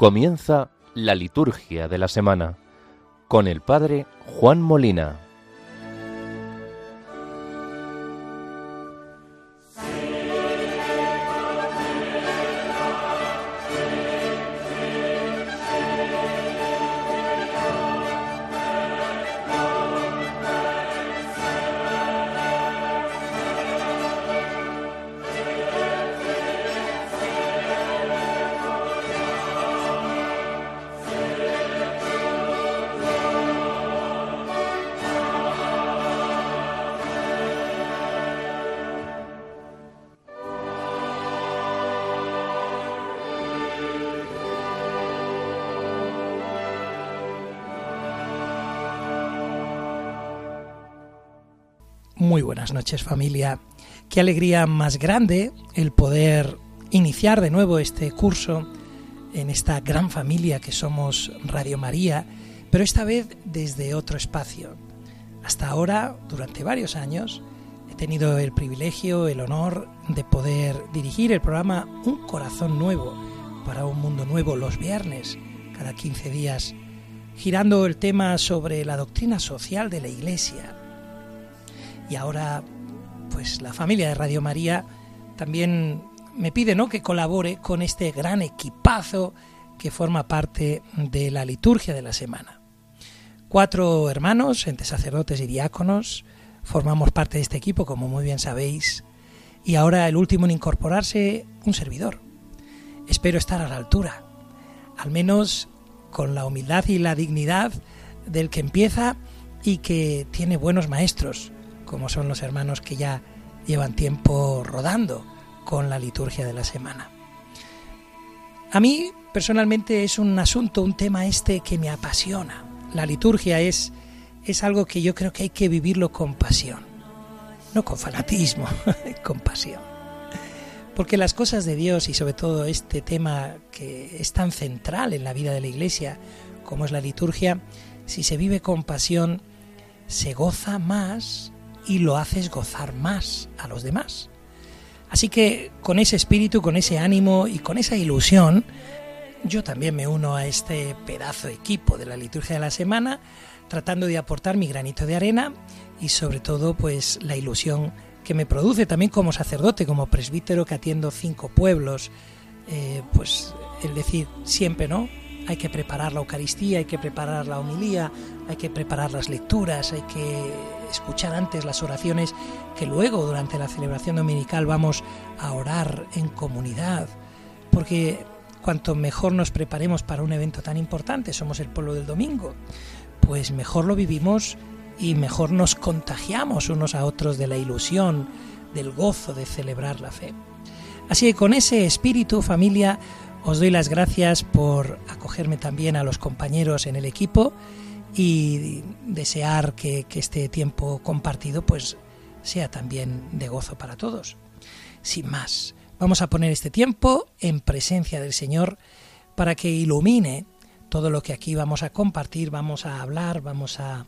Comienza la liturgia de la semana con el Padre Juan Molina. Noches familia. Qué alegría más grande el poder iniciar de nuevo este curso en esta gran familia que somos Radio María, pero esta vez desde otro espacio. Hasta ahora, durante varios años, he tenido el privilegio, el honor de poder dirigir el programa Un Corazón Nuevo para un Mundo Nuevo los viernes, cada 15 días, girando el tema sobre la doctrina social de la Iglesia y ahora pues la familia de Radio María también me pide ¿no? que colabore con este gran equipazo que forma parte de la liturgia de la semana. Cuatro hermanos, entre sacerdotes y diáconos, formamos parte de este equipo, como muy bien sabéis, y ahora el último en incorporarse, un servidor. Espero estar a la altura, al menos con la humildad y la dignidad del que empieza y que tiene buenos maestros, como son los hermanos que ya llevan tiempo rodando con la liturgia de la semana. A mí personalmente es un asunto, un tema este que me apasiona. La liturgia es, es algo que yo creo que hay que vivirlo con pasión, no con fanatismo, con pasión. Porque las cosas de Dios y sobre todo este tema que es tan central en la vida de la Iglesia como es la liturgia, si se vive con pasión, se goza más y lo haces gozar más a los demás. Así que con ese espíritu, con ese ánimo y con esa ilusión, yo también me uno a este pedazo de equipo de la liturgia de la semana, tratando de aportar mi granito de arena y sobre todo pues la ilusión que me produce también como sacerdote, como presbítero que atiendo cinco pueblos, eh, pues el decir siempre, ¿no? Hay que preparar la Eucaristía, hay que preparar la homilía, hay que preparar las lecturas, hay que escuchar antes las oraciones que luego durante la celebración dominical vamos a orar en comunidad, porque cuanto mejor nos preparemos para un evento tan importante, somos el pueblo del domingo, pues mejor lo vivimos y mejor nos contagiamos unos a otros de la ilusión, del gozo de celebrar la fe. Así que con ese espíritu, familia, os doy las gracias por acogerme también a los compañeros en el equipo y desear que, este tiempo compartido pues sea también de gozo para todos. Sin más, vamos a poner este tiempo en presencia del Señor para que ilumine todo lo que aquí vamos a compartir, vamos a hablar, vamos a,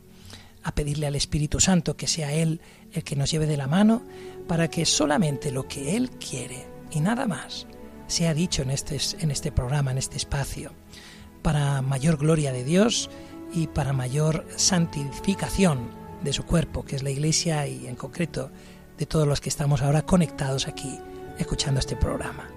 a pedirle al Espíritu Santo que sea Él el que nos lleve de la mano para que solamente lo que Él quiere y nada más sea dicho en este, en este programa, en este espacio, para mayor gloria de Dios y para mayor santificación de su cuerpo, que es la Iglesia y en concreto de todos los que estamos ahora conectados aquí escuchando este programa.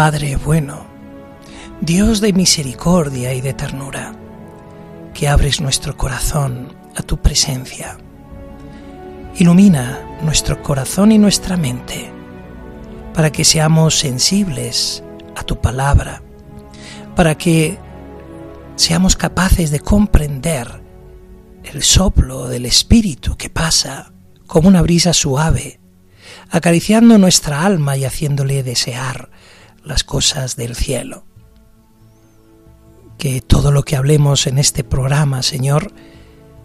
Padre bueno, Dios de misericordia y de ternura, que abres nuestro corazón a tu presencia. Ilumina nuestro corazón y nuestra mente para que seamos sensibles a tu palabra, para que seamos capaces de comprender el soplo del Espíritu que pasa como una brisa suave, acariciando nuestra alma y haciéndole desear las cosas del cielo. Que todo lo que hablemos en este programa, Señor,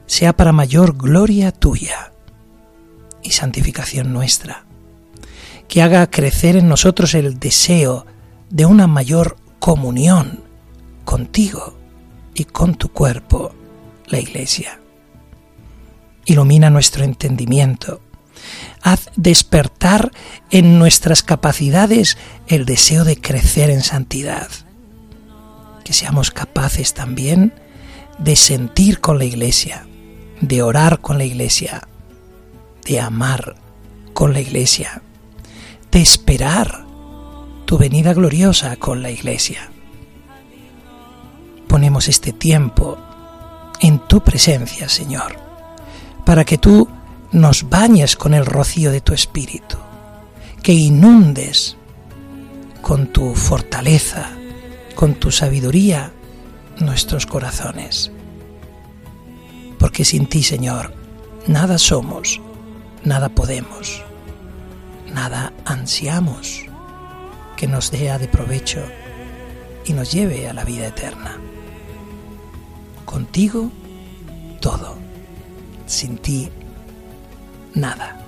sea para mayor gloria tuya y santificación nuestra. que haga crecer en nosotros el deseo de una mayor comunión contigo y con tu cuerpo, la Iglesia. Ilumina nuestro entendimiento. Haz despertar en nuestras capacidades el deseo de crecer en santidad. Que seamos capaces también de sentir con la Iglesia, de orar con la Iglesia, de amar con la Iglesia, de esperar tu venida gloriosa con la Iglesia. Ponemos este tiempo en tu presencia, Señor, para que tú nos bañes con el rocío de tu Espíritu, que inundes con tu fortaleza, con tu sabiduría nuestros corazones. Porque sin ti, Señor, nada somos, nada podemos, nada ansiamos que nos dé de provecho y nos lleve a la vida eterna. Contigo, todo. Sin ti, nada.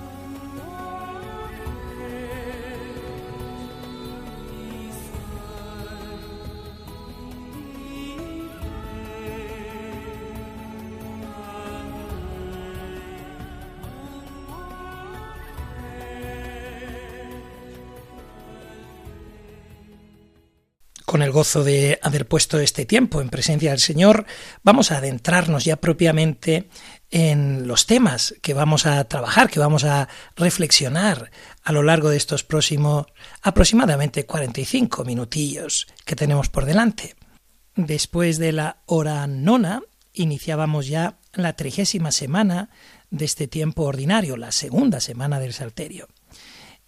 Con el gozo de haber puesto este tiempo en presencia del Señor, vamos a adentrarnos ya propiamente en los temas que vamos a trabajar, que vamos a reflexionar a lo largo de estos próximos aproximadamente 45 minutillos que tenemos por delante. Después de la hora nona, iniciábamos ya la trigésima semana de este tiempo ordinario, la segunda semana del Salterio.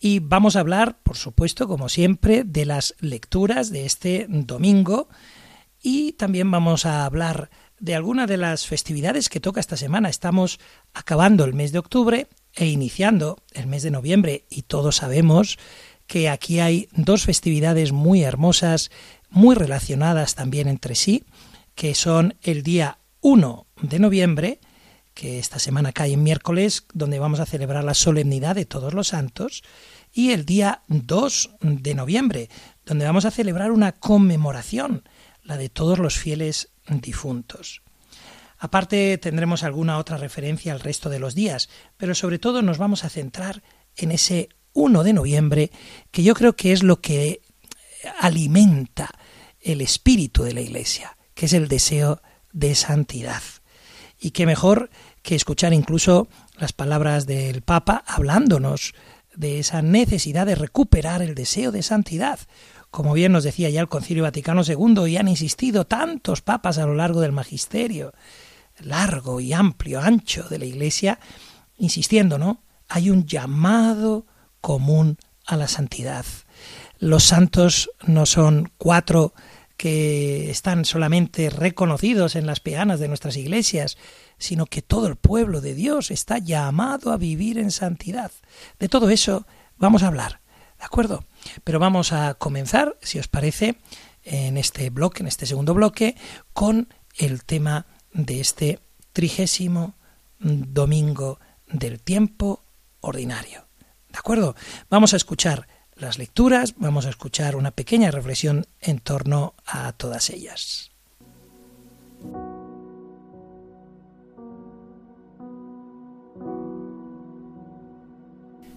Y vamos a hablar, por supuesto, como siempre, de las lecturas de este domingo y también vamos a hablar de algunas de las festividades que toca esta semana. Estamos acabando el mes de octubre e iniciando el mes de noviembre y todos sabemos que aquí hay dos festividades muy hermosas, muy relacionadas también entre sí, que son el día 1 de noviembre, que esta semana cae en miércoles, donde vamos a celebrar la solemnidad de todos los santos, y el día 2 de noviembre, donde vamos a celebrar una conmemoración, la de todos los fieles difuntos. Aparte tendremos alguna otra referencia al resto de los días, pero sobre todo nos vamos a centrar en ese 1 de noviembre, que yo creo que es lo que alimenta el espíritu de la Iglesia, que es el deseo de santidad. Y qué mejor que escuchar incluso las palabras del Papa hablándonos de esa necesidad de recuperar el deseo de santidad. Como bien nos decía ya el Concilio Vaticano II y han insistido tantos papas a lo largo del magisterio, largo y amplio, ancho de la Iglesia, insistiendo, ¿no? Hay un llamado común a la santidad. Los santos no son cuatro que están solamente reconocidos en las peanas de nuestras iglesias, sino que todo el pueblo de Dios está llamado a vivir en santidad. De todo eso vamos a hablar, ¿de acuerdo? Pero vamos a comenzar, si os parece, en este bloque, en este segundo bloque, con el tema de este trigésimo domingo del tiempo ordinario. ¿De acuerdo? Vamos a escuchar las lecturas, vamos a escuchar una pequeña reflexión en torno a todas ellas.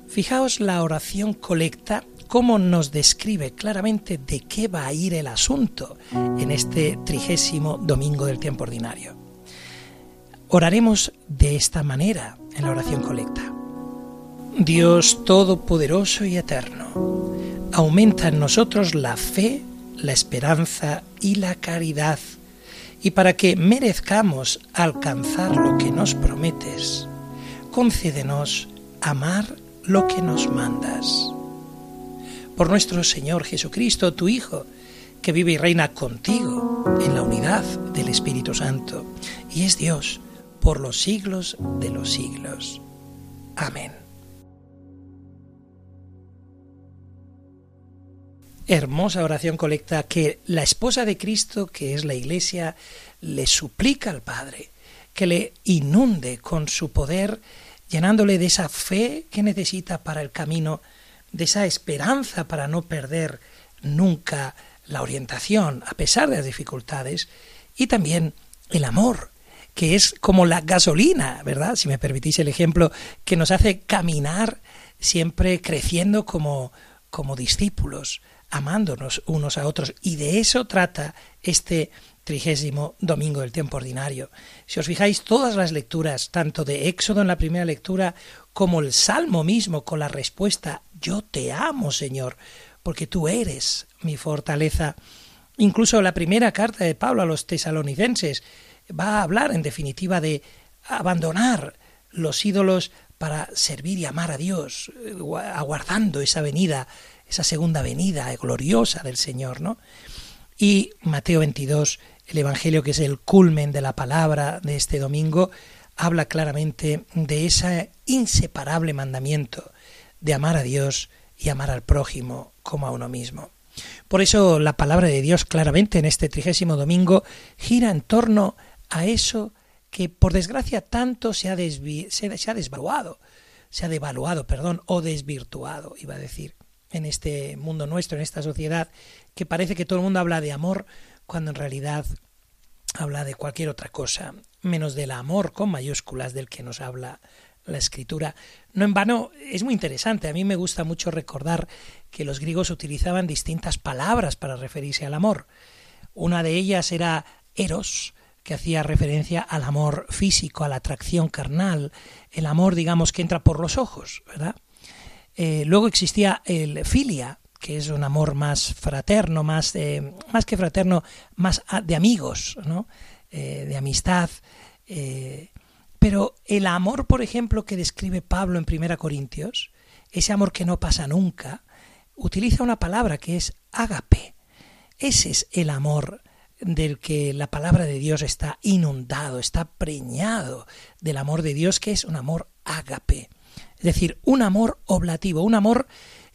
Fijaos la oración colecta, cómo nos describe claramente de qué va a ir el asunto en este trigésimo domingo del tiempo ordinario. Oraremos de esta manera en la oración colecta. Dios Todopoderoso y Eterno, aumenta en nosotros la fe, la esperanza y la caridad, y para que merezcamos alcanzar lo que nos prometes, concédenos amar lo que nos mandas. Por nuestro Señor Jesucristo, tu Hijo, que vive y reina contigo en la unidad del Espíritu Santo, y es Dios por los siglos de los siglos. Amén. Hermosa oración colecta que la esposa de Cristo, que es la Iglesia, le suplica al Padre que le inunde con su poder llenándole de esa fe que necesita para el camino de esa esperanza para no perder nunca la orientación a pesar de las dificultades y también el amor que es como la gasolina, ¿verdad? Si me permitís el ejemplo, que nos hace caminar siempre creciendo como, como discípulos, amándonos unos a otros. Y de eso trata este trigésimo domingo del tiempo ordinario. Si os fijáis, todas las lecturas, tanto de Éxodo en la primera lectura como el Salmo mismo con la respuesta, yo te amo, Señor, porque tú eres mi fortaleza. Incluso la primera carta de Pablo a los tesalonicenses va a hablar en definitiva de abandonar los ídolos para servir y amar a Dios, eh, aguardando esa venida, esa segunda venida gloriosa del Señor, ¿no? Y Mateo 22, el Evangelio que es el culmen de la palabra de este domingo, habla claramente de ese inseparable mandamiento de amar a Dios y amar al prójimo como a uno mismo. Por eso la palabra de Dios claramente en este trigésimo domingo gira en torno a eso que por desgracia tanto se ha, se, ha desvaluado, se ha devaluado, perdón, o desvirtuado, iba a decir, en este mundo nuestro, en esta sociedad, que parece que todo el mundo habla de amor cuando en realidad habla de cualquier otra cosa, menos del amor con mayúsculas del que nos habla la escritura. No en vano, es muy interesante. A mí me gusta mucho recordar que los griegos utilizaban distintas palabras para referirse al amor. Una de ellas era eros, que hacía referencia al amor físico, a la atracción carnal, el amor, digamos, que entra por los ojos, ¿verdad? Eh, luego existía el filia, que es un amor más fraterno, más, más que fraterno, más de amigos, ¿no? Eh, de amistad. Eh, pero el amor, por ejemplo, que describe Pablo en 1 Corintios, ese amor que no pasa nunca, utiliza una palabra que es ágape. Ese es el amor del que la palabra de Dios está inundado, está preñado del amor de Dios, que es un amor ágape. Es decir, un amor oblativo, un amor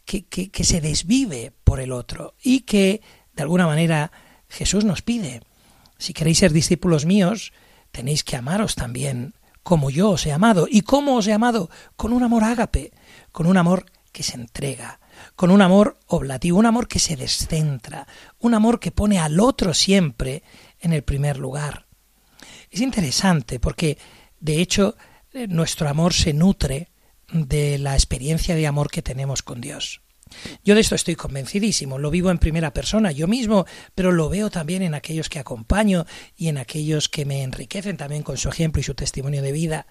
que, se desvive por el otro y que, de alguna manera, Jesús nos pide. Si queréis ser discípulos míos, tenéis que amaros también como yo os he amado. ¿Y cómo os he amado? Con un amor ágape, con un amor que se entrega, con un amor oblativo, un amor que se descentra, un amor que pone al otro siempre en el primer lugar. Es interesante porque, de hecho, eh, nuestro amor se nutre de la experiencia de amor que tenemos con Dios. Yo de esto estoy convencidísimo, lo vivo en primera persona yo mismo, pero lo veo también en aquellos que acompaño y en aquellos que me enriquecen también con su ejemplo y su testimonio de vida.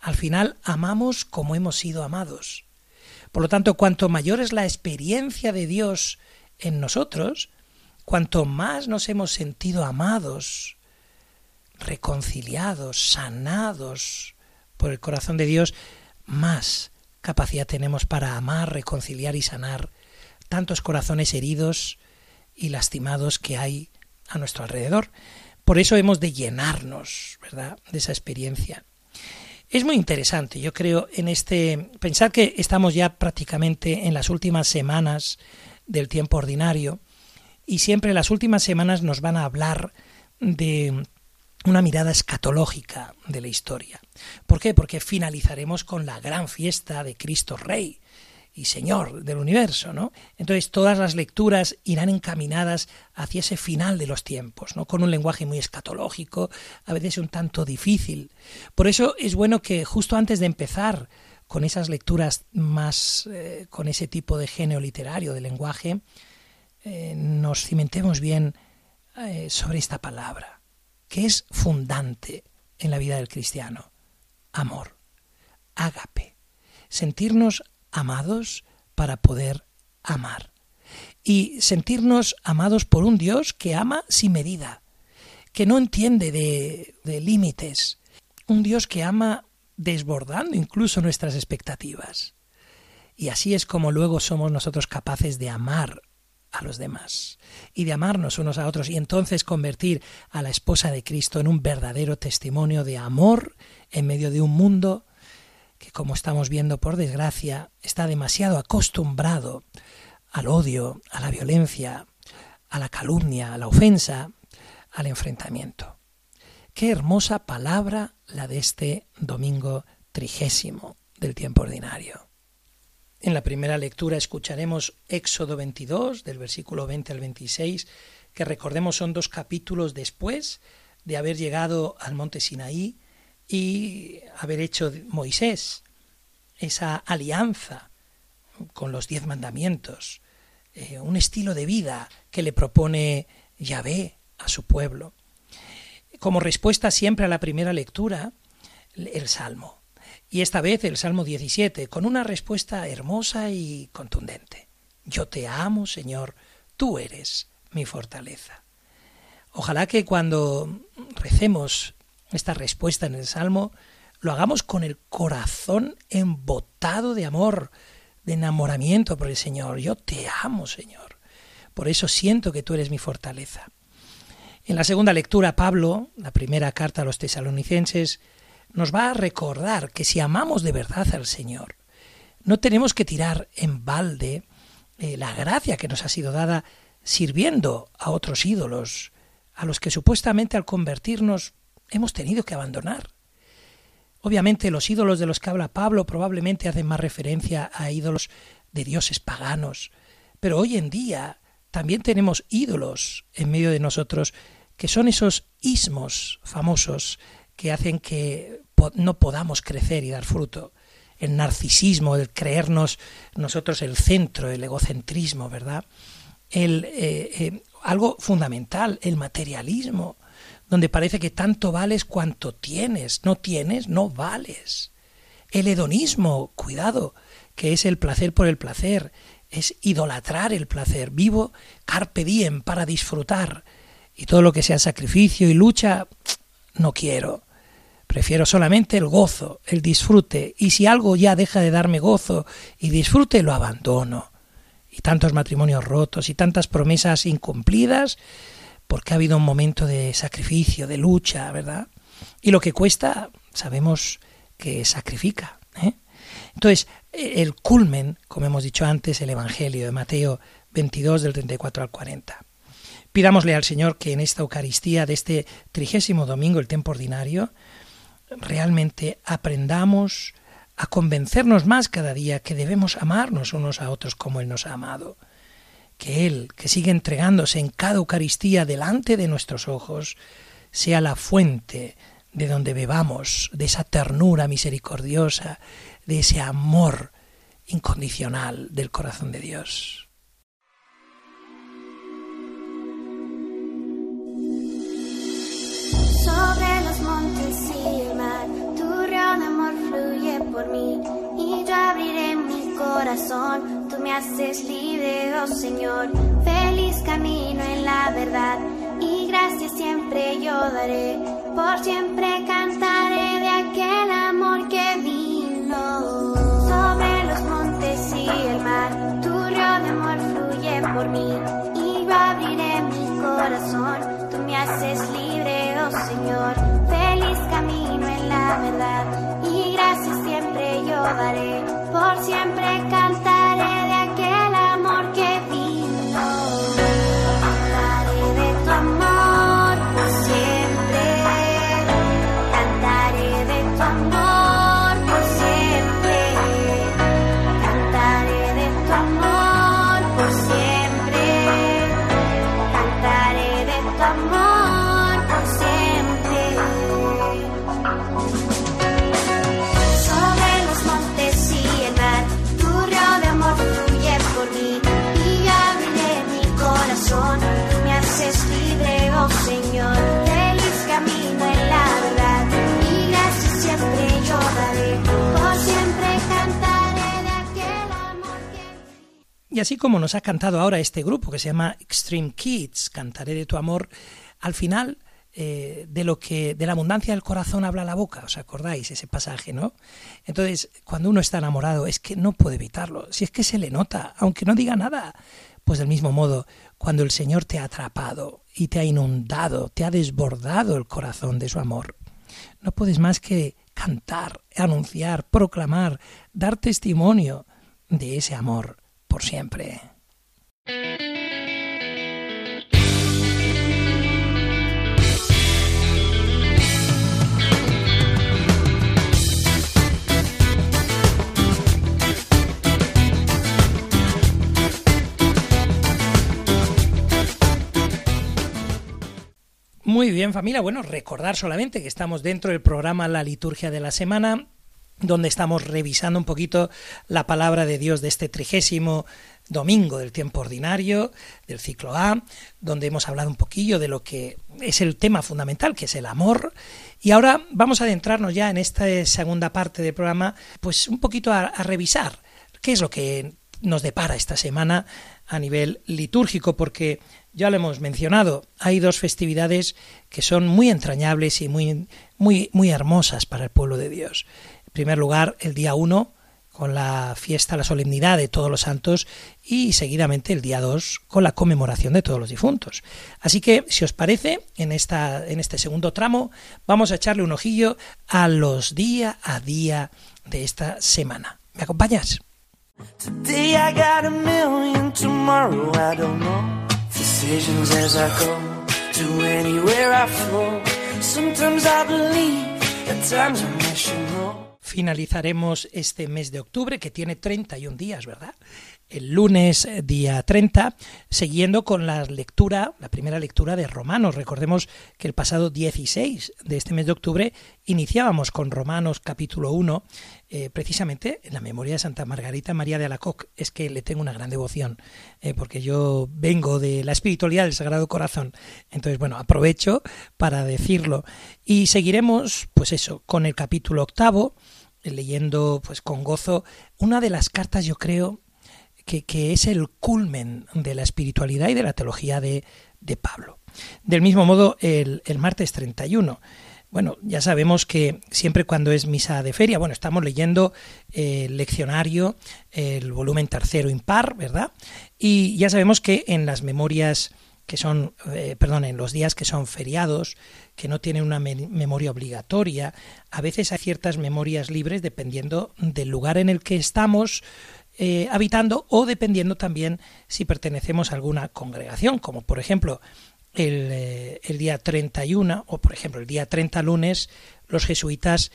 Al final amamos como hemos sido amados. Por lo tanto, cuanto mayor es la experiencia de Dios en nosotros, cuanto más nos hemos sentido amados, reconciliados, sanados por el corazón de Dios, más capacidad tenemos para amar, reconciliar y sanar tantos corazones heridos y lastimados que hay a nuestro alrededor. Por eso hemos de llenarnos, ¿verdad?, de esa experiencia. Es muy interesante, yo creo, en este pensar que estamos ya prácticamente en las últimas semanas del tiempo ordinario y siempre las últimas semanas nos van a hablar de una mirada escatológica de la historia. ¿Por qué? Porque finalizaremos con la gran fiesta de Cristo Rey y Señor del universo, ¿no? Entonces todas las lecturas irán encaminadas hacia ese final de los tiempos, ¿no? Con un lenguaje muy escatológico, a veces un tanto difícil. Por eso es bueno que justo antes de empezar con esas lecturas más, eh, con ese tipo de género literario, de lenguaje, eh, nos cimentemos bien eh, sobre esta palabra que es fundante en la vida del cristiano. Amor, ágape, sentirnos amados para poder amar. Y sentirnos amados por un Dios que ama sin medida, que no entiende de, de límites, un Dios que ama desbordando incluso nuestras expectativas. Y así es como luego somos nosotros capaces de amar a los demás y de amarnos unos a otros y entonces convertir a la esposa de Cristo en un verdadero testimonio de amor en medio de un mundo que como estamos viendo por desgracia está demasiado acostumbrado al odio, a la violencia, a la calumnia, a la ofensa, al enfrentamiento. Qué hermosa palabra la de este domingo trigésimo del tiempo ordinario. En la primera lectura escucharemos Éxodo 22, del versículo 20 al 26, que recordemos son dos capítulos después de haber llegado al monte Sinaí y haber hecho Moisés esa alianza con los diez mandamientos, eh, un estilo de vida que le propone Yahvé a su pueblo. Como respuesta siempre a la primera lectura, el Salmo y esta vez el Salmo 17, con una respuesta hermosa y contundente. Yo te amo, Señor, tú eres mi fortaleza. Ojalá que cuando recemos esta respuesta en el Salmo, lo hagamos con el corazón embotado de amor, de enamoramiento por el Señor. Yo te amo, Señor. Por eso siento que tú eres mi fortaleza. En la segunda lectura, Pablo, la primera carta a los tesalonicenses, nos va a recordar que si amamos de verdad al Señor, no tenemos que tirar en balde eh, la gracia que nos ha sido dada sirviendo a otros ídolos, a los que supuestamente al convertirnos hemos tenido que abandonar. Obviamente los ídolos de los que habla Pablo probablemente hacen más referencia a ídolos de dioses paganos, pero hoy en día también tenemos ídolos en medio de nosotros que son esos ismos famosos que hacen que no podamos crecer y dar fruto. El narcisismo, el creernos nosotros el centro, el egocentrismo, ¿verdad? El, eh, eh, algo fundamental, el materialismo, donde parece que tanto vales cuanto tienes, no tienes, no vales. El hedonismo, cuidado, que es el placer por el placer, es idolatrar el placer, vivo carpe diem para disfrutar, y todo lo que sea sacrificio y lucha, no quiero. Prefiero solamente el gozo, el disfrute, y si algo ya deja de darme gozo y disfrute, lo abandono. Y tantos matrimonios rotos y tantas promesas incumplidas, porque ha habido un momento de sacrificio, de lucha, ¿verdad? Y lo que cuesta, sabemos que sacrifica. ¿eh? Entonces, el culmen, como hemos dicho antes, el Evangelio de Mateo 22 del 34 al 40. Pidámosle al Señor que en esta Eucaristía de este trigésimo domingo, el tiempo ordinario, realmente aprendamos a convencernos más cada día que debemos amarnos unos a otros como Él nos ha amado. Que Él, que sigue entregándose en cada Eucaristía delante de nuestros ojos, sea la fuente de donde bebamos de esa ternura misericordiosa, de ese amor incondicional del corazón de Dios. Por mí y yo abriré mi corazón. Tú me haces libre, oh Señor. Feliz camino en la verdad y gracias siempre yo daré. Por siempre cantaré de aquel amor que vino sobre los montes y el mar. Tu río de amor fluye por mí y yo abriré mi corazón. Haces libre, oh Señor. Feliz camino en la verdad gracias siempre yo daré, por siempre cantaré así como nos ha cantado ahora este grupo que se llama Extreme Kids, Cantaré de tu amor, al final eh, de lo que de la abundancia del corazón habla la boca, ¿os acordáis ese pasaje, no? Entonces, cuando uno está enamorado es que no puede evitarlo, si es que se le nota, aunque no diga nada. Pues del mismo modo, cuando el Señor te ha atrapado y te ha inundado, te ha desbordado el corazón de su amor, no puedes más que cantar, anunciar, proclamar, dar testimonio de ese amor por siempre. Muy bien familia, bueno, recordar solamente que estamos dentro del programa La Liturgia de la Semana donde estamos revisando un poquito la palabra de Dios de este trigésimo domingo del tiempo ordinario, del ciclo A, donde hemos hablado un poquillo de lo que es el tema fundamental, que es el amor. Y ahora vamos a adentrarnos ya en esta segunda parte del programa, pues un poquito a, revisar qué es lo que nos depara esta semana a nivel litúrgico, porque ya lo hemos mencionado, hay dos festividades que son muy entrañables y muy, muy, muy hermosas para el pueblo de Dios. Primer lugar, el día 1, con la fiesta, la solemnidad de todos los santos, y seguidamente el día 2, con la conmemoración de todos los difuntos. Así que, si os parece, en, esta, en este segundo tramo, vamos a echarle un ojillo a los día a día de esta semana. ¿Me acompañas? Finalizaremos este mes de octubre que tiene 31 días, ¿verdad? el lunes eh, día 30, siguiendo con la lectura, la primera lectura de Romanos. Recordemos que el pasado 16 de este mes de octubre iniciábamos con Romanos capítulo 1, eh, precisamente en la memoria de Santa Margarita María de Alacoc. Es que le tengo una gran devoción, eh, porque yo vengo de la espiritualidad del Sagrado Corazón. Entonces, bueno, aprovecho para decirlo. Y seguiremos, pues eso, con el capítulo octavo, leyendo pues con gozo una de las cartas, yo creo, que, es el culmen de la espiritualidad y de la teología de, Pablo. Del mismo modo, el, martes 31. Bueno, ya sabemos que siempre cuando es misa de feria, bueno, estamos leyendo el leccionario, el volumen tercero impar, ¿verdad? Y ya sabemos que en las memorias que son, eh, perdón, en los días que son feriados, que no tienen una memoria obligatoria, a veces hay ciertas memorias libres dependiendo del lugar en el que estamos, eh, habitando o dependiendo también si pertenecemos a alguna congregación, como por ejemplo el, eh, el día 31 o por ejemplo el día 30 lunes los jesuitas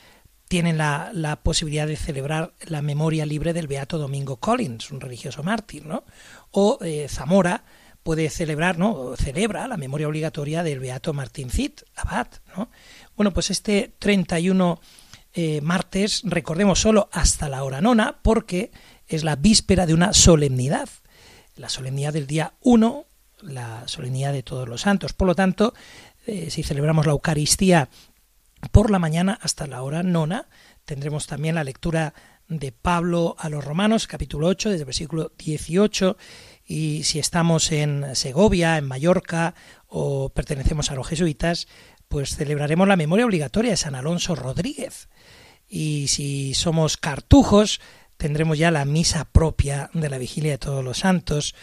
tienen la, la, posibilidad de celebrar la memoria libre del beato Domingo Collins, un religioso mártir, ¿no? O Zamora puede celebrar, ¿no? celebra la memoria obligatoria del beato Martín Cid, abad, ¿no? Bueno, pues este 31 martes, recordemos solo hasta la hora nona, porque es la víspera de una solemnidad, la solemnidad del día 1, la solemnidad de todos los santos. Por lo tanto, eh, si celebramos la Eucaristía por la mañana hasta la hora nona, tendremos también la lectura de Pablo a los Romanos, capítulo 8, desde el versículo 18, y si estamos en Segovia, en Mallorca, o pertenecemos a los jesuitas, pues celebraremos la memoria obligatoria de San Alonso Rodríguez. Y si somos cartujos, tendremos ya la misa propia de la vigilia de todos los santos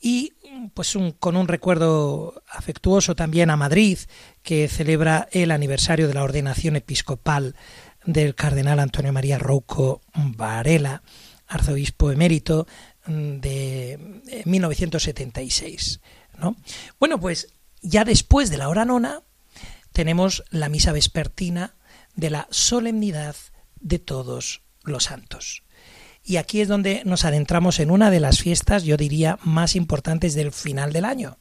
y pues con un recuerdo afectuoso también a Madrid que celebra el aniversario de la ordenación episcopal del cardenal Antonio María Rouco Varela, arzobispo emérito de 1976. ¿no? Bueno, pues ya después de la hora nona tenemos la misa vespertina de la solemnidad de todos los santos. Y aquí es donde nos adentramos en una de las fiestas, yo diría, más importantes del final del año.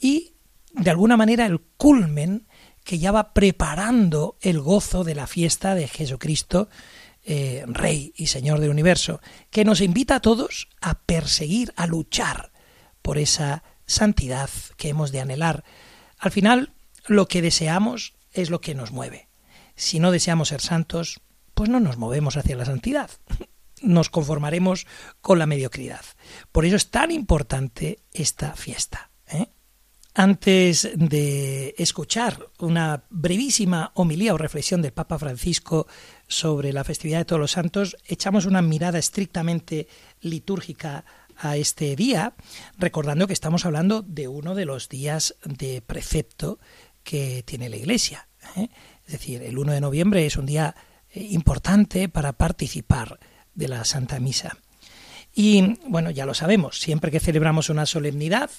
Y, de alguna manera, el culmen que ya va preparando el gozo de la fiesta de Jesucristo, eh, Rey y Señor del universo, que nos invita a todos a perseguir, a luchar por esa santidad que hemos de anhelar. Al final, lo que deseamos es lo que nos mueve. Si no deseamos ser santos, pues no nos movemos hacia la santidad nos conformaremos con la mediocridad. Por eso es tan importante esta fiesta. ¿eh? Antes de escuchar una brevísima homilía o reflexión del Papa Francisco sobre la festividad de todos los santos, echamos una mirada estrictamente litúrgica a este día, recordando que estamos hablando de uno de los días de precepto que tiene la Iglesia. ¿eh? Es decir, el 1 de noviembre es un día eh, importante para participar de la Santa Misa. Y bueno, ya lo sabemos, siempre que celebramos una solemnidad,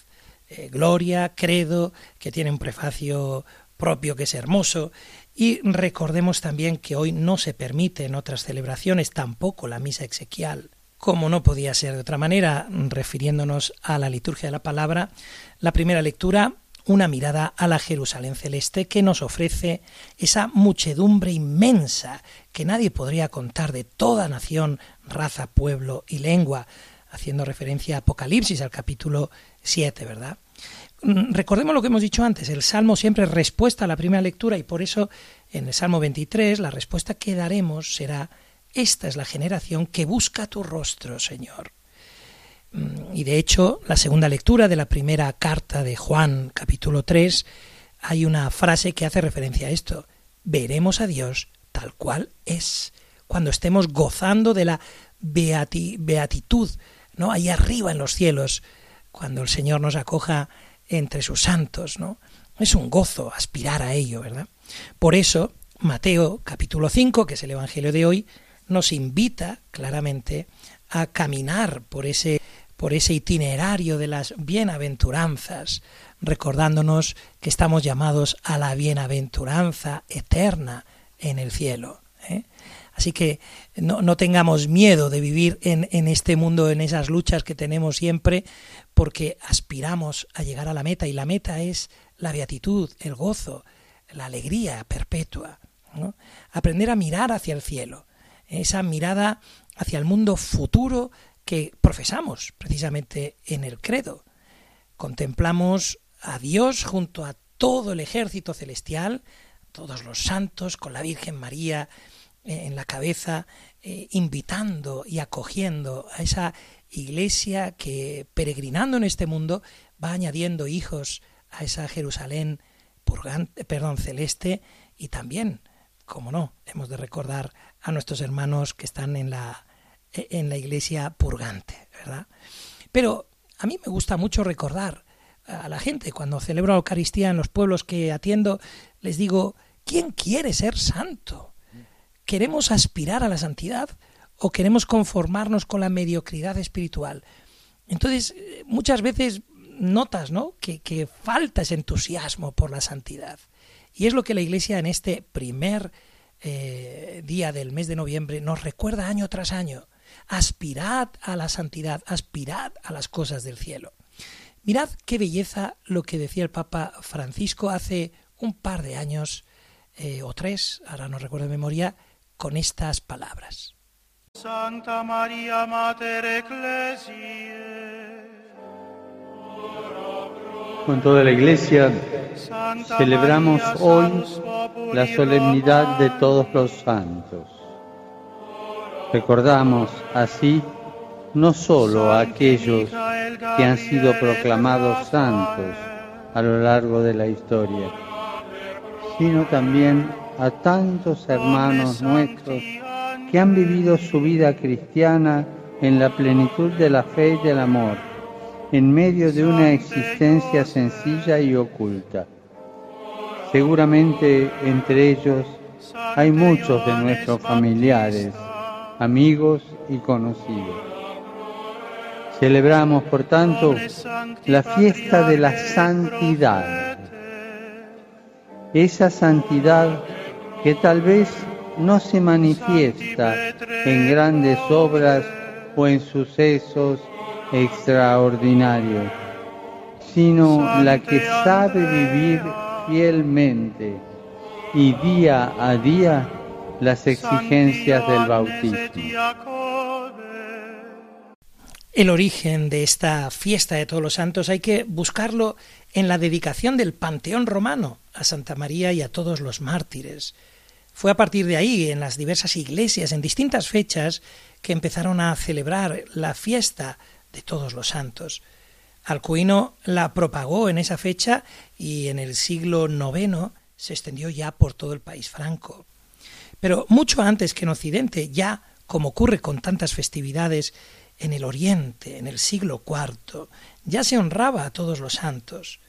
eh, gloria, credo, que tiene un prefacio propio que es hermoso, y recordemos también que hoy no se permite en otras celebraciones tampoco la misa exequial. Como no podía ser de otra manera, refiriéndonos a la liturgia de la palabra, la primera lectura una mirada a la Jerusalén celeste que nos ofrece esa muchedumbre inmensa que nadie podría contar de toda nación, raza, pueblo y lengua, haciendo referencia a Apocalipsis, al capítulo 7, ¿verdad? Mm, recordemos lo que hemos dicho antes, el Salmo siempre es respuesta a la primera lectura y por eso en el Salmo 23 la respuesta que daremos será, esta es la generación que busca tu rostro, Señor. Mm, y de hecho, la segunda lectura de la primera carta de Juan, capítulo 3, hay una frase que hace referencia a esto. Veremos a Dios tal cual es, cuando estemos gozando de la beatitud, ¿no? Ahí arriba en los cielos, cuando el Señor nos acoja entre sus santos, ¿no? Es un gozo aspirar a ello, ¿verdad? Por eso, Mateo capítulo 5, que es el Evangelio de hoy, nos invita claramente a caminar por ese por ese itinerario de las bienaventuranzas, recordándonos que estamos llamados a la bienaventuranza eterna en el cielo. ¿eh? Así que no, no, tengamos miedo de vivir en, en este mundo, en esas luchas que tenemos siempre, porque aspiramos a llegar a la meta y la meta es la beatitud, el gozo, la alegría perpetua. Aprender a mirar hacia el cielo, esa mirada hacia el mundo futuro que profesamos precisamente en el credo. Contemplamos a Dios junto a todo el ejército celestial, todos los santos, con la Virgen María eh, en la cabeza, eh, invitando y acogiendo a esa iglesia que, peregrinando en este mundo, va añadiendo hijos a esa Jerusalén purgante, perdón, celeste y también, como no, hemos de recordar a nuestros hermanos que están en la e, en la iglesia purgante, ¿verdad? Pero a mí me gusta mucho recordar a la gente cuando celebro la Eucaristía en los pueblos que atiendo, les digo, ¿quién quiere ser santo? ¿Queremos aspirar a la santidad o queremos conformarnos con la mediocridad espiritual? Entonces, muchas veces notas, ¿no? Que, que falta ese entusiasmo por la santidad. Y es lo que la Iglesia en este primer eh, día del mes de noviembre nos recuerda año tras año aspirad a la santidad, aspirad a las cosas del cielo. Mirad qué belleza lo que decía el Papa Francisco hace un par de años eh, o tres, ahora no recuerdo de memoria, con estas palabras. Santa María Mater Ecclesiae. Con toda la Iglesia celebramos hoy la solemnidad de todos los santos. Recordamos así no solo a aquellos que han sido proclamados santos a lo largo de la historia, sino también a tantos hermanos nuestros que han vivido su vida cristiana en la plenitud de la fe y del amor, en medio de una existencia sencilla y oculta. Seguramente entre ellos hay muchos de nuestros familiares amigos y conocidos. Celebramos, por tanto, la fiesta de la santidad. Esa santidad que tal vez no se manifiesta en grandes obras o en sucesos extraordinarios, sino la que sabe vivir fielmente y día a día las exigencias del bautismo. El origen de esta fiesta de todos los santos hay que buscarlo en la dedicación del Panteón romano a Santa María y a todos los mártires. Fue a partir de ahí, en las diversas iglesias, en distintas fechas, que empezaron a celebrar la fiesta de todos los santos. Alcuino la propagó en esa fecha y en el siglo IX se extendió ya por todo el país franco. Pero mucho antes que en Occidente, ya como ocurre con tantas festividades en el Oriente, en el siglo IV, ya se honraba a todos los santos.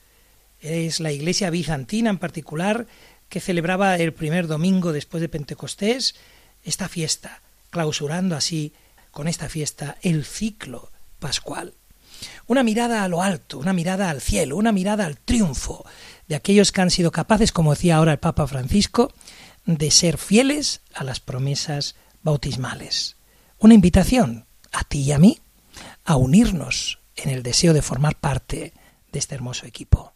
Es la iglesia bizantina en particular que celebraba el primer domingo después de Pentecostés esta fiesta, clausurando así con esta fiesta el ciclo pascual. Una mirada a lo alto, una mirada al cielo, una mirada al triunfo de aquellos que han sido capaces, como decía ahora el Papa Francisco, de ser fieles a las promesas bautismales. Una invitación a ti y a mí a unirnos en el deseo de formar parte de este hermoso equipo.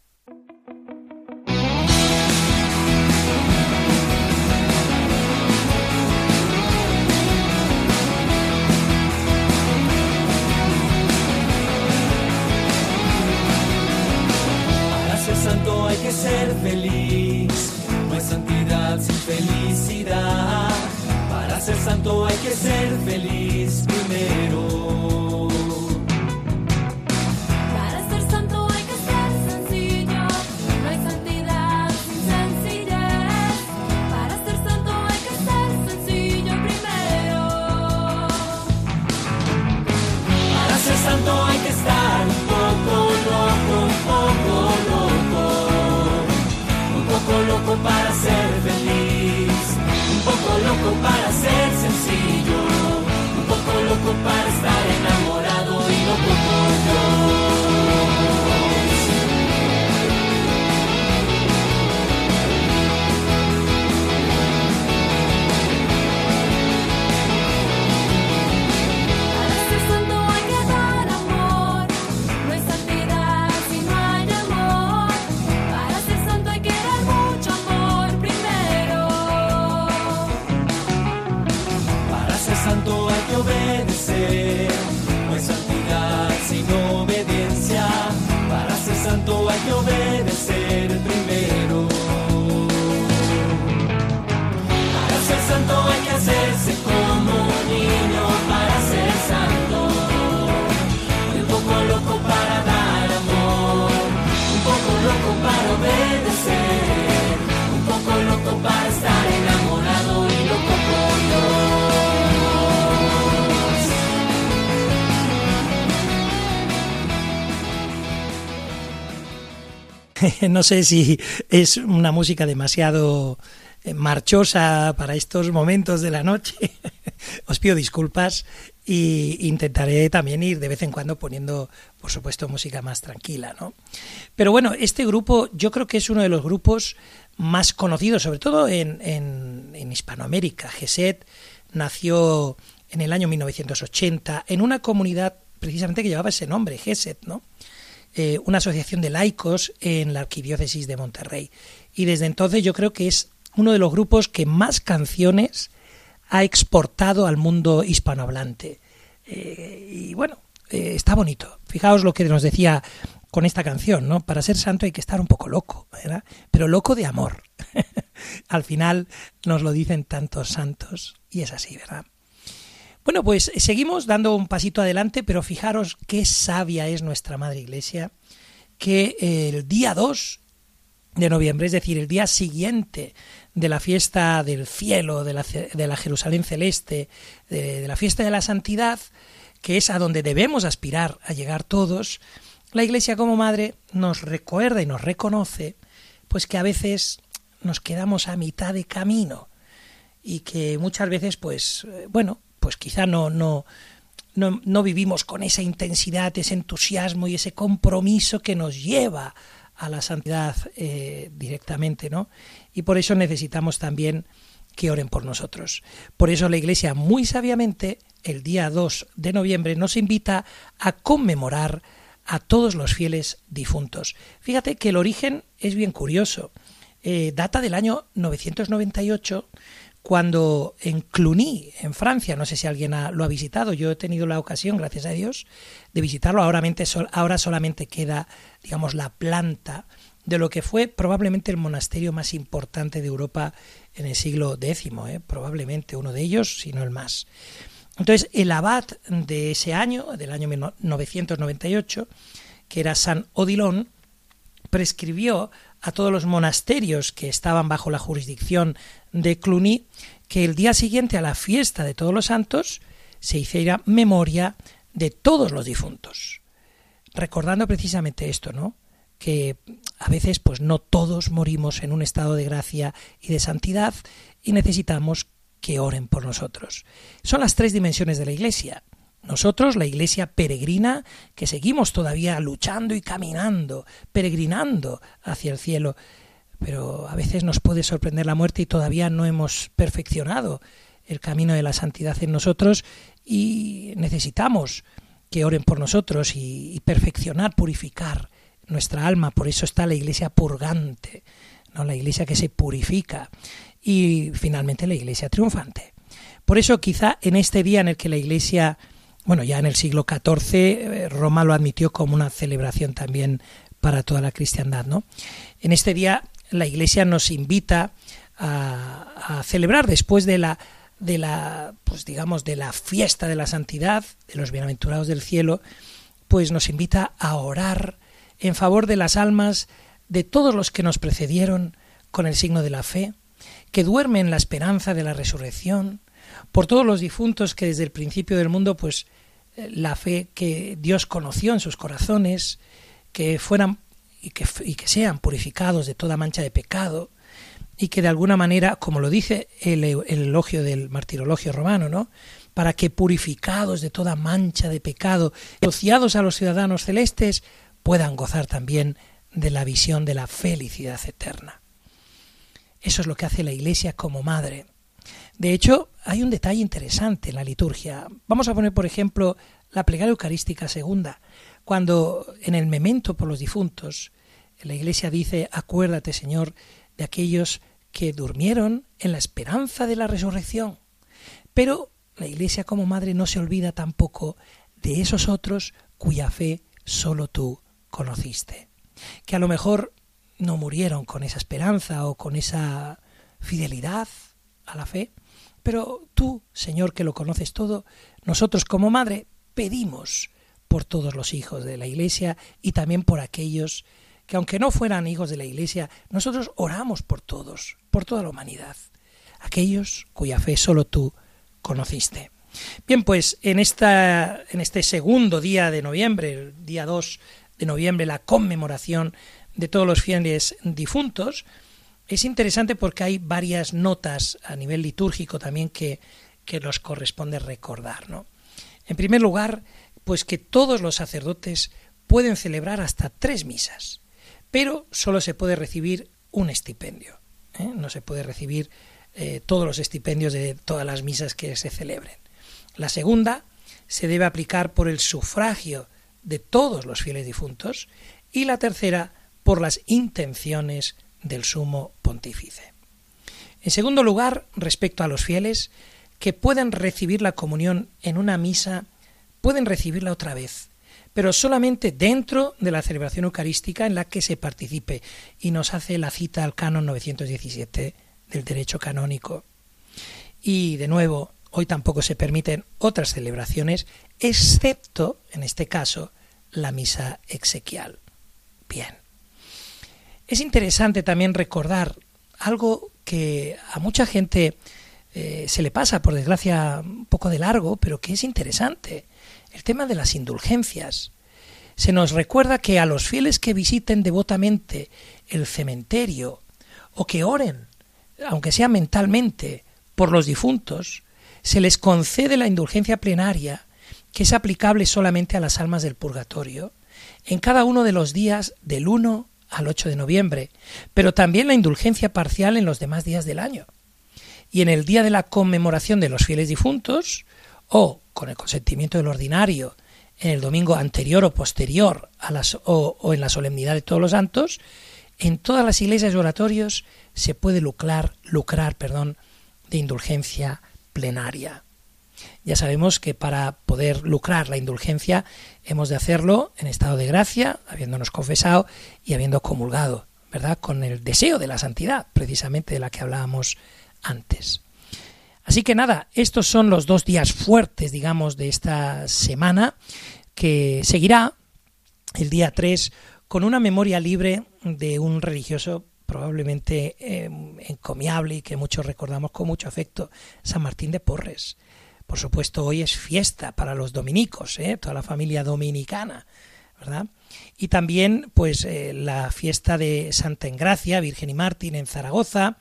hay que ser feliz. No hay santidad sin felicidad. Para ser santo hay que ser feliz primero. No sé si es una música demasiado eh, marchosa para estos momentos de la noche. Os pido disculpas y intentaré también ir de vez en cuando poniendo, por supuesto, música más tranquila, ¿no? Pero bueno, este grupo yo creo que es uno de los grupos más conocidos, sobre todo en, Hispanoamérica. Geset nació en el año 1980 en una comunidad precisamente que llevaba ese nombre, Geset, ¿no? Eh, una asociación de laicos en la arquidiócesis de Monterrey. Y desde entonces yo creo que es uno de los grupos que más canciones ha exportado al mundo hispanohablante. Eh, y bueno, eh, está bonito. Fijaos lo que nos decía con esta canción, ¿no? Para ser santo hay que estar un poco loco, ¿verdad? Pero loco de amor. Al final nos lo dicen tantos santos y es así, ¿verdad? Bueno, pues seguimos dando un pasito adelante, pero fijaros qué sabia es nuestra Madre Iglesia, que el día 2 de noviembre, es decir, el día siguiente de la fiesta del cielo, de la, de la Jerusalén celeste, de, de la fiesta de la santidad, que es a donde debemos aspirar a llegar todos, la Iglesia como Madre nos recuerda y nos reconoce, pues que a veces nos quedamos a mitad de camino y que muchas veces, pues, bueno, pues quizá no, no, no, no, vivimos con esa intensidad, ese entusiasmo y ese compromiso que nos lleva a la santidad eh, directamente, ¿no? Y por eso necesitamos también que oren por nosotros. Por eso la Iglesia muy sabiamente el día 2 de noviembre nos invita a conmemorar a todos los fieles difuntos. Fíjate que el origen es bien curioso. Eh, data del año 998 cuando en Cluny, en Francia, no sé si alguien ha, lo ha visitado, yo he tenido la ocasión, gracias a Dios, de visitarlo, ahora, solamente queda, digamos, la planta de lo que fue probablemente el monasterio más importante de Europa en el siglo X, ¿eh? probablemente uno de ellos, si no el más. Entonces, el abad de ese año, del año 998, que era San Odilon, prescribió a todos los monasterios que estaban bajo la jurisdicción de Cluny que el día siguiente a la fiesta de todos los santos se hiciera memoria de todos los difuntos. Recordando precisamente esto, ¿no? Que a veces pues no todos morimos en un estado de gracia y de santidad y necesitamos que oren por nosotros. Son las tres dimensiones de la Iglesia. Nosotros, la iglesia peregrina, que seguimos todavía luchando y caminando, peregrinando hacia el cielo, pero a veces nos puede sorprender la muerte y todavía no hemos perfeccionado el camino de la santidad en nosotros y necesitamos que oren por nosotros y, y perfeccionar, purificar nuestra alma. Por eso está la iglesia purgante, no la iglesia que se purifica y finalmente la iglesia triunfante. Por eso quizá en este día en el que la iglesia bueno, ya en el siglo XIV Roma lo admitió como una celebración también para toda la cristiandad, ¿no? En este día la Iglesia nos invita a, a celebrar después de la de la, pues digamos, de la fiesta de la santidad, de los bienaventurados del cielo, pues nos invita a orar en favor de las almas de todos los que nos precedieron con el signo de la fe, que duermen en la esperanza de la resurrección, por todos los difuntos que desde el principio del mundo, pues eh, la fe que Dios conoció en sus corazones, que fueran y que, y que sean purificados de toda mancha de pecado, y que de alguna manera, como lo dice el, el elogio del martirologio romano, ¿no? para que purificados de toda mancha de pecado, asociados a los ciudadanos celestes, puedan gozar también de la visión de la felicidad eterna. Eso es lo que hace la Iglesia como madre. De hecho, hay un detalle interesante en la liturgia. Vamos a poner, por ejemplo, la plegaria eucarística segunda, cuando en el memento por los difuntos, la Iglesia dice, acuérdate, Señor, de aquellos que durmieron en la esperanza de la resurrección. Pero la Iglesia como madre no se olvida tampoco de esos otros cuya fe solo tú conociste, que a lo mejor no murieron con esa esperanza o con esa fidelidad a la fe, pero tú, Señor, que lo conoces todo, nosotros como madre pedimos por todos los hijos de la Iglesia y también por aquellos que aunque no fueran hijos de la Iglesia, nosotros oramos por todos, por toda la humanidad, aquellos cuya fe solo tú conociste. Bien, pues en, esta, en este segundo día de noviembre, el día 2 de noviembre, la conmemoración de todos los fieles difuntos, es interesante porque hay varias notas a nivel litúrgico también que, que nos corresponde recordar. ¿no? En primer lugar, pues que todos los sacerdotes pueden celebrar hasta tres misas, pero solo se puede recibir un estipendio. ¿eh? No se puede recibir eh, todos los estipendios de todas las misas que se celebren. La segunda se debe aplicar por el sufragio de todos los fieles difuntos y la tercera por las intenciones del sumo pontífice. En segundo lugar, respecto a los fieles que pueden recibir la comunión en una misa, pueden recibirla otra vez, pero solamente dentro de la celebración eucarística en la que se participe, y nos hace la cita al canon 917 del derecho canónico. Y de nuevo, hoy tampoco se permiten otras celebraciones, excepto, en este caso, la misa exequial. Bien. Es interesante también recordar algo que a mucha gente eh, se le pasa, por desgracia, un poco de largo, pero que es interesante. El tema de las indulgencias. Se nos recuerda que a los fieles que visiten devotamente el cementerio o que oren, aunque sea mentalmente, por los difuntos, se les concede la indulgencia plenaria, que es aplicable solamente a las almas del purgatorio, en cada uno de los días del 1 al 8 de noviembre, pero también la indulgencia parcial en los demás días del año. Y en el día de la conmemoración de los fieles difuntos, o con el consentimiento del ordinario, en el domingo anterior o posterior a las, o, o en la solemnidad de todos los santos, en todas las iglesias y oratorios se puede lucrar, lucrar perdón, de indulgencia plenaria. Ya sabemos que para poder lucrar la indulgencia hemos de hacerlo en estado de gracia, habiéndonos confesado y habiendo comulgado, ¿verdad? Con el deseo de la santidad, precisamente de la que hablábamos antes. Así que nada, estos son los dos días fuertes, digamos, de esta semana, que seguirá el día 3 con una memoria libre de un religioso probablemente eh, encomiable y que muchos recordamos con mucho afecto, San Martín de Porres. Por supuesto, hoy es fiesta para los dominicos, ¿eh? toda la familia dominicana, ¿verdad? Y también, pues, eh, la fiesta de Santa Engracia, Virgen y Mártir en Zaragoza,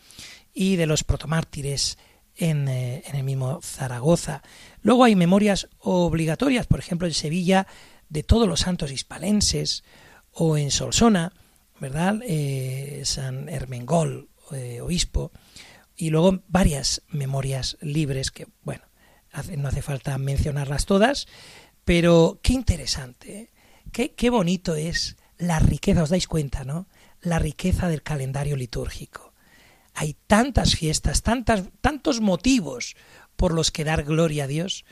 y de los protomártires en, eh, en el mismo Zaragoza. Luego hay memorias obligatorias, por ejemplo, en Sevilla, de todos los santos hispalenses, o en Solsona, ¿verdad? Eh, San Hermengol, obispo, y luego varias memorias libres que, bueno, no hace falta mencionarlas todas, pero qué interesante, ¿eh? qué, qué bonito es la riqueza, os dais cuenta, ¿no? La riqueza del calendario litúrgico. Hay tantas fiestas, tantas, tantos motivos por los que dar gloria a Dios.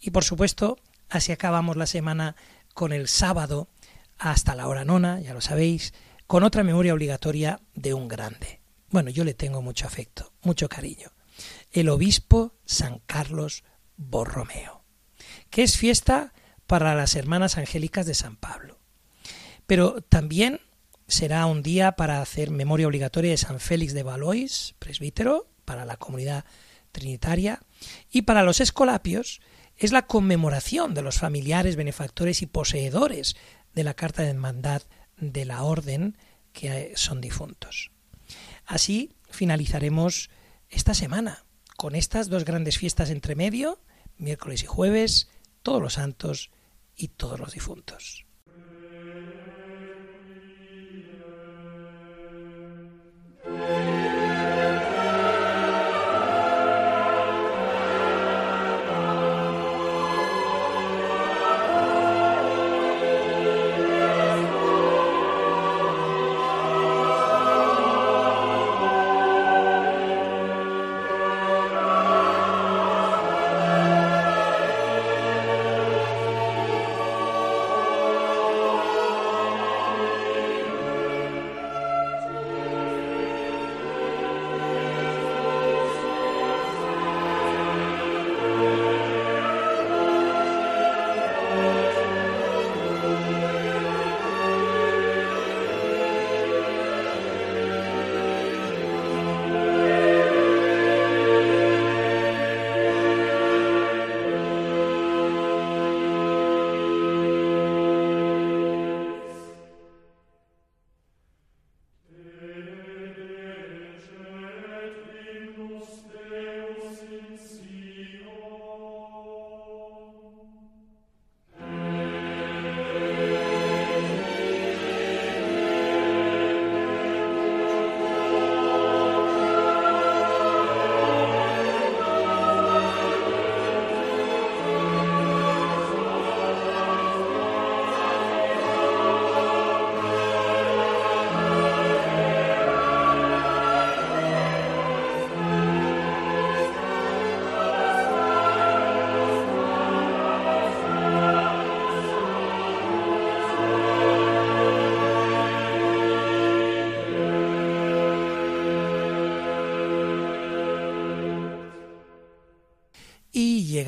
Y por supuesto, así acabamos la semana con el sábado hasta la hora nona, ya lo sabéis, con otra memoria obligatoria de un grande. Bueno, yo le tengo mucho afecto, mucho cariño. el obispo San Carlos Borromeo, que es fiesta para las hermanas angélicas de San Pablo. Pero también será un día para hacer memoria obligatoria de San Félix de Valois, presbítero, para la comunidad trinitaria, y para los escolapios es la conmemoración de los familiares, benefactores y poseedores de la carta de hermandad de la orden que son difuntos. Así finalizaremos esta semana con estas dos grandes fiestas entre medio, miércoles y jueves, todos los santos y todos los difuntos.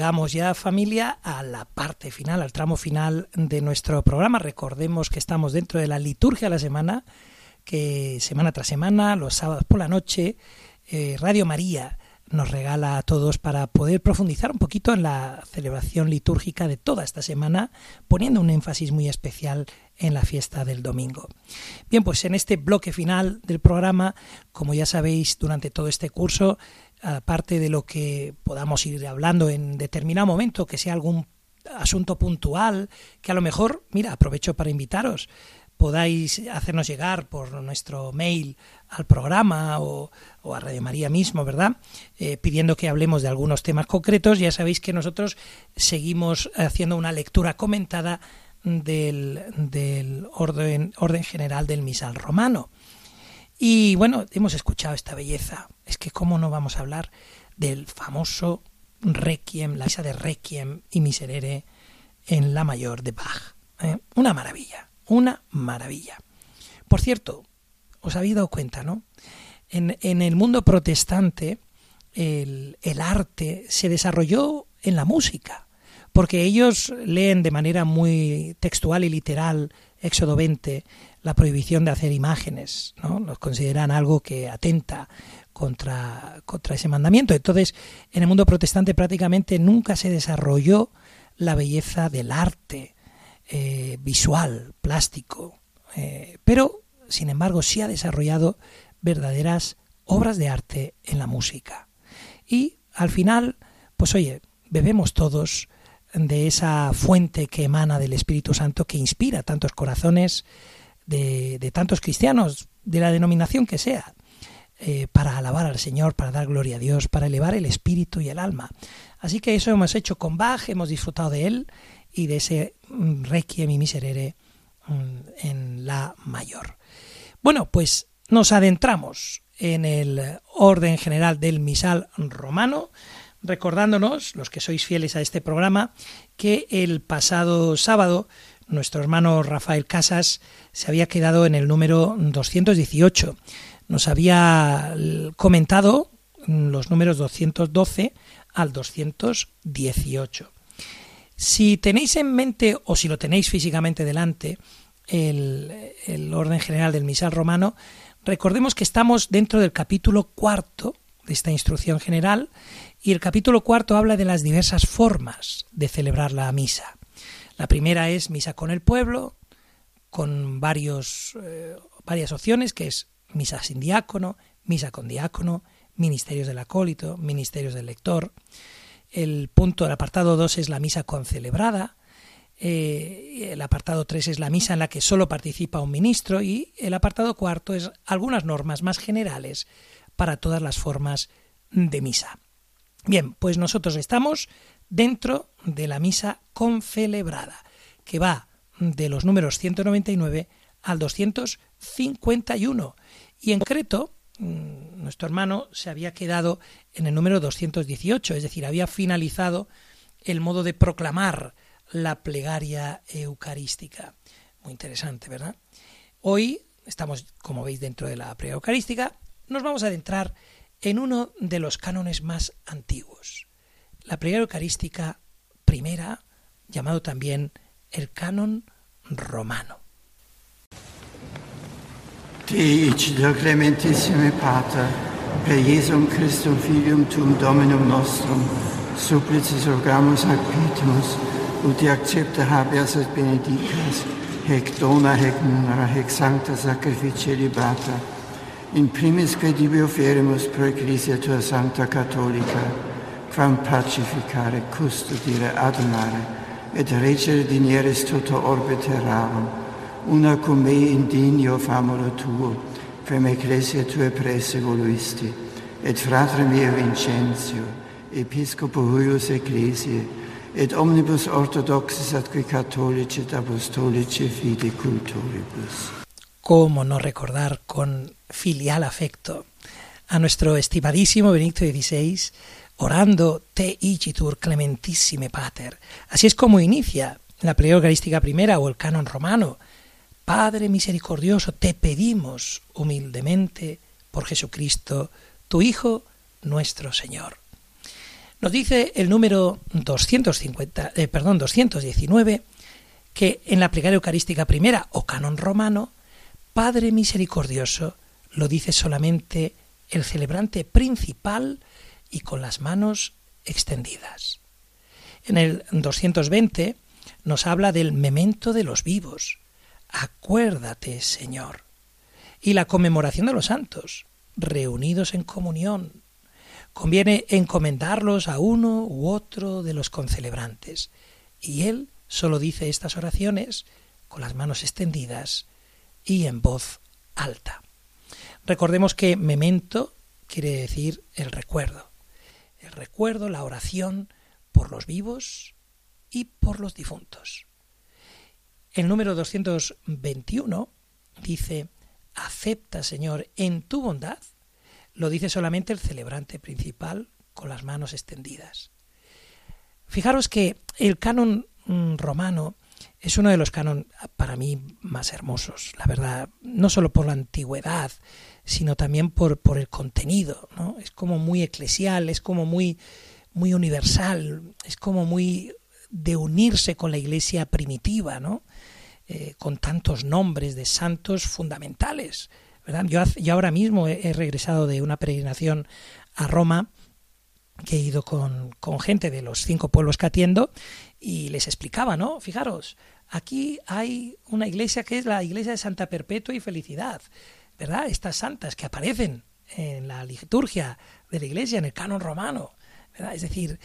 Llegamos ya, familia, a la parte final, al tramo final de nuestro programa. Recordemos que estamos dentro de la liturgia de la semana, que semana tras semana, los sábados por la noche, eh, Radio María nos regala a todos para poder profundizar un poquito en la celebración litúrgica de toda esta semana, poniendo un énfasis muy especial en la fiesta del domingo. Bien, pues en este bloque final del programa, como ya sabéis, durante todo este curso, aparte de lo que podamos ir hablando en determinado momento, que sea algún asunto puntual, que a lo mejor, mira, aprovecho para invitaros, podáis hacernos llegar por nuestro mail al programa o, a Radio María mismo, ¿verdad? Eh, pidiendo que hablemos de algunos temas concretos. Ya sabéis que nosotros seguimos haciendo una lectura comentada del, orden general del misal romano. Y bueno, hemos escuchado esta belleza. Es que cómo no vamos a hablar del famoso Requiem, la misa de Requiem y Miserere en la mayor de Bach. ¿eh? Una maravilla, una maravilla. Por cierto, os habéis dado cuenta, ¿no? En, en el mundo protestante el, el arte se desarrolló en la música, porque ellos leen de manera muy textual y literal Éxodo 20 la prohibición de hacer imágenes, ¿no? Los consideran algo que atenta contra, contra ese mandamiento. Entonces, en el mundo protestante prácticamente nunca se desarrolló la belleza del arte eh, visual, plástico, eh, pero, sin embargo, sí ha desarrollado verdaderas obras de arte en la música. Y al final, pues oye, bebemos todos de esa fuente que emana del Espíritu Santo que inspira tantos corazones de, de tantos cristianos, de la denominación que sea, eh, para alabar al Señor, para dar gloria a Dios, para elevar el espíritu y el alma. Así que eso hemos hecho con Bach, hemos disfrutado de él y de ese mm, Requiem y Miserere mm, en la mayor. Bueno, pues nos adentramos en el orden general del misal romano, recordándonos, los que sois fieles a este programa, que el pasado sábado nuestro hermano Rafael Casas se había quedado en el número 218. Nos había comentado mm, los números 212 al 218. Si tenéis en mente o si lo tenéis físicamente delante el, el orden general del misal romano, recordemos que estamos dentro del capítulo cuarto de esta instrucción general y el capítulo cuarto habla de las diversas formas de celebrar la misa. La primera es misa con el pueblo, con varios, eh, varias opciones, que es misa sin diácono, misa con diácono, ministerios del acólito, ministerios del lector. El punto, el apartado 2 es la misa concelebrada. Eh, el apartado 3 es la misa en la que solo participa un ministro y el apartado cuarto es algunas normas más generales para todas las formas de misa. Bien, pues nosotros estamos dentro de la misa concelebrada, que va de los números 199 al 251. Y en concreto, mm, nuestro hermano se había quedado en el número 218, es decir, había finalizado el modo de proclamar la plegaria eucarística. Muy interesante, ¿verdad? Hoy estamos, como veis, dentro de la plegaria eucarística. Nos vamos a adentrar en uno de los cánones más antiguos, la plegaria eucarística primera, llamado también el canon romano. Deici Deo clementissime Pater, per Iesum Christum Filium Tuum Dominum Nostrum, supplicis rogamus ac pitimus, ut accepta habeas et benedicas, hec dona, hec munera, hec sancta sacrificia libata, in primis credibi oferimus pro Ecclesia Tua Sancta Catholica, quam pacificare, custodire, adonare, et reggere dinieris toto orbe terrarum, una cum me indigno famolo tuo, quem ecclesia tue presse voluisti, et fratre mio Vincentio, episcopo huius ecclesiae, et omnibus orthodoxis atque catholici et apostolici fide culturibus. cómo no recordar con filial afecto a nuestro estimadísimo Benedicto XVI orando Te igitur clementissime pater. Así es como inicia la plegaria eucarística primera o el canon romano. Padre misericordioso, te pedimos humildemente por Jesucristo, tu Hijo, nuestro Señor. Nos dice el número 250, eh, perdón, 219 que en la plegaria eucarística primera o canon romano Padre misericordioso lo dice solamente el celebrante principal y con las manos extendidas. En el 220 nos habla del memento de los vivos. Acuérdate, Señor. Y la conmemoración de los santos, reunidos en comunión. Conviene encomendarlos a uno u otro de los concelebrantes. Y él solo dice estas oraciones con las manos extendidas y en voz alta. Recordemos que memento quiere decir el recuerdo. El recuerdo, la oración por los vivos y por los difuntos. El número 221 dice, acepta, Señor, en tu bondad. Lo dice solamente el celebrante principal con las manos extendidas. Fijaros que el canon mm, romano es uno de los canon para mí más hermosos, la verdad, no solo por la antigüedad, sino también por, por el contenido, ¿no? Es como muy eclesial, es como muy, muy universal, es como muy de unirse con la iglesia primitiva, ¿no? Eh, con tantos nombres de santos fundamentales, ¿verdad? Yo, yo ahora mismo he, he regresado de una peregrinación a Roma, que he ido con, con gente de los cinco pueblos que atiendo y les explicaba, ¿no? Fijaros, aquí hay una iglesia que es la iglesia de Santa Perpetua y Felicidad, ¿verdad? Estas santas que aparecen en la liturgia de la iglesia, en el canon romano, ¿verdad? Es decir,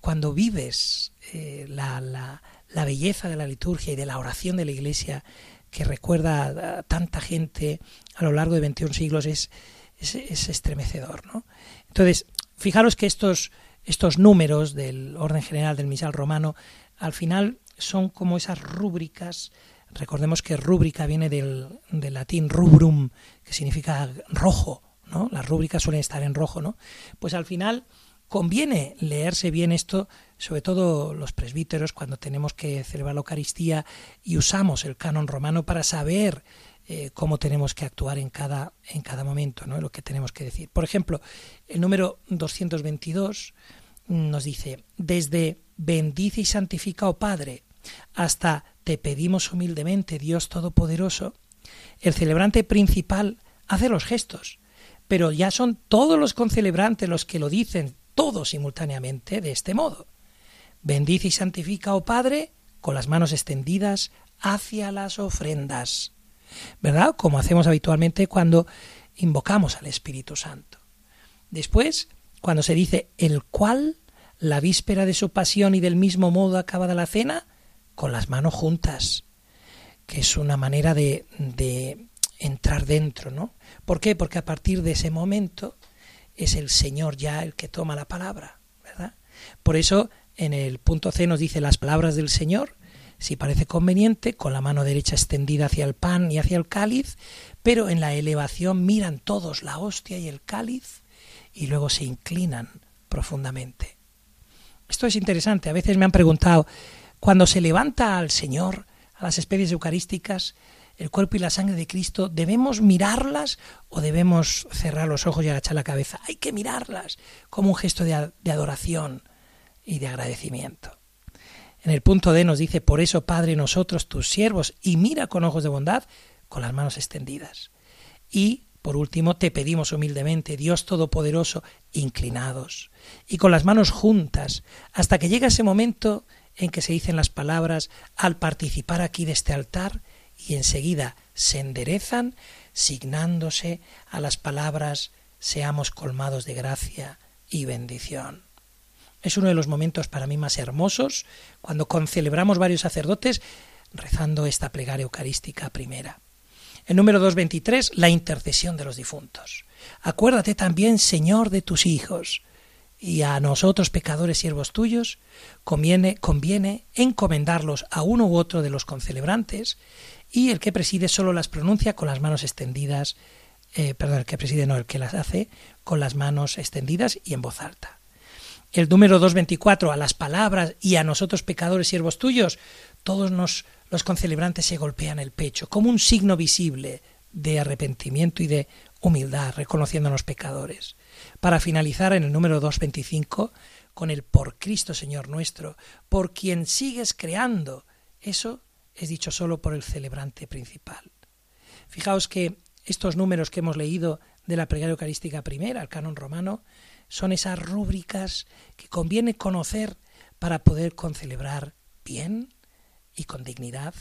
cuando vives eh, la, la, belleza de la liturgia y de la oración de la iglesia que recuerda a tanta gente a lo largo de 21 siglos es, es, es estremecedor, ¿no? Entonces, fijaros que estos, estos números del orden general del misal romano al final son como esas rúbricas. Recordemos que rúbrica viene del, latín rubrum, que significa rojo, ¿no? Las rúbricas suelen estar en rojo, ¿no? Pues al final conviene leerse bien esto, sobre todo los presbíteros, cuando tenemos que celebrar la Eucaristía y usamos el canon romano para saber eh, cómo tenemos que actuar en cada, en cada momento, ¿no? lo que tenemos que decir. Por ejemplo, el número 222 nos dice, desde bendice y santifica, oh Padre, hasta te pedimos humildemente, Dios Todopoderoso, el celebrante principal hace los gestos, pero ya son todos los concelebrantes los que lo dicen, todos simultáneamente, de este modo. Bendice y santifica, oh Padre, con las manos extendidas hacia las ofrendas. ¿Verdad? Como hacemos habitualmente cuando invocamos al Espíritu Santo. Después, cuando se dice el cual, la víspera de su pasión y del mismo modo acabada la cena, con las manos juntas, que es una manera de, de entrar dentro, ¿no? ¿Por qué? Porque a partir de ese momento es el Señor ya el que toma la palabra, ¿verdad? Por eso en el punto C nos dice las palabras del Señor, si parece conveniente, con la mano derecha extendida hacia el pan y hacia el cáliz, pero en la elevación miran todos la hostia y el cáliz y luego se inclinan profundamente. Esto es interesante. A veces me han preguntado, cuando se levanta al Señor, a las especies eucarísticas, el cuerpo y la sangre de Cristo, ¿debemos mirarlas o debemos cerrar los ojos y agachar la cabeza? Hay que mirarlas como un gesto de, adoración y de agradecimiento. En el punto D nos dice, por eso, Padre, nosotros, tus siervos, y mira con ojos de bondad, con las manos extendidas. Y, por último, te pedimos humildemente, Dios Todopoderoso, inclinados, y con las manos juntas, hasta que llega ese momento en que se dicen las palabras, al participar aquí de este altar, y enseguida se enderezan, signándose a las palabras, seamos colmados de gracia y bendición. Es uno de los momentos para mí más hermosos cuando concelebramos varios sacerdotes rezando esta plegaria eucarística primera. El número 223, la intercesión de los difuntos. Acuérdate también, Señor, de tus hijos, y a nosotros, pecadores siervos tuyos, conviene, conviene encomendarlos a uno u otro de los concelebrantes, y el que preside solo las pronuncia con las manos extendidas, eh, perdón, el que preside no, el que las hace con las manos extendidas y en voz alta el número 224, a las palabras y a nosotros pecadores siervos tuyos, todos nos, los concelebrantes se golpean el pecho, como un signo visible de arrepentimiento y de humildad, reconociendo a los pecadores. Para finalizar en el número 225, con el por Cristo Señor nuestro, por quien sigues creando. Eso es dicho solo por el celebrante principal. Fijaos que estos números que hemos leído de la plegaria eucarística primera, el canon romano, son esas rúbricas que conviene conocer para poder concelebrar bien y con dignidad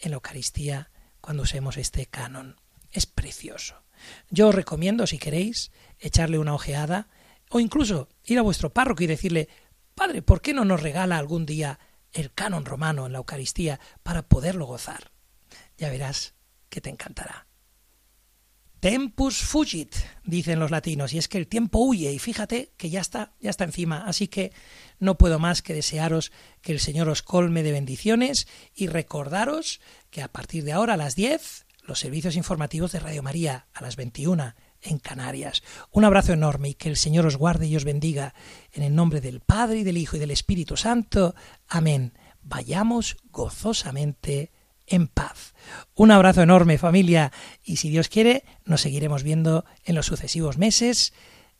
en la Eucaristía cuando usemos este canon. Es precioso. Yo os recomiendo, si queréis, echarle una ojeada o incluso ir a vuestro párroco y decirle, Padre, ¿por qué no nos regala algún día el canon romano en la Eucaristía para poderlo gozar? Ya verás que te encantará. Tempus fugit, dicen los latinos, y es que el tiempo huye, y fíjate que ya está, ya está encima, así que no puedo más que desearos que el Señor os colme de bendiciones y recordaros que a partir de ahora a las 10 los servicios informativos de Radio María a las 21 en Canarias. Un abrazo enorme y que el Señor os guarde y os bendiga en el nombre del Padre y del Hijo y del Espíritu Santo. Amén. Vayamos gozosamente en paz. Un abrazo enorme familia y si Dios quiere nos seguiremos viendo en los sucesivos meses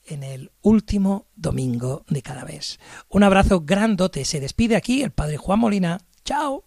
en el último domingo de cada mes. Un abrazo grandote. Se despide aquí el Padre Juan Molina. Chao.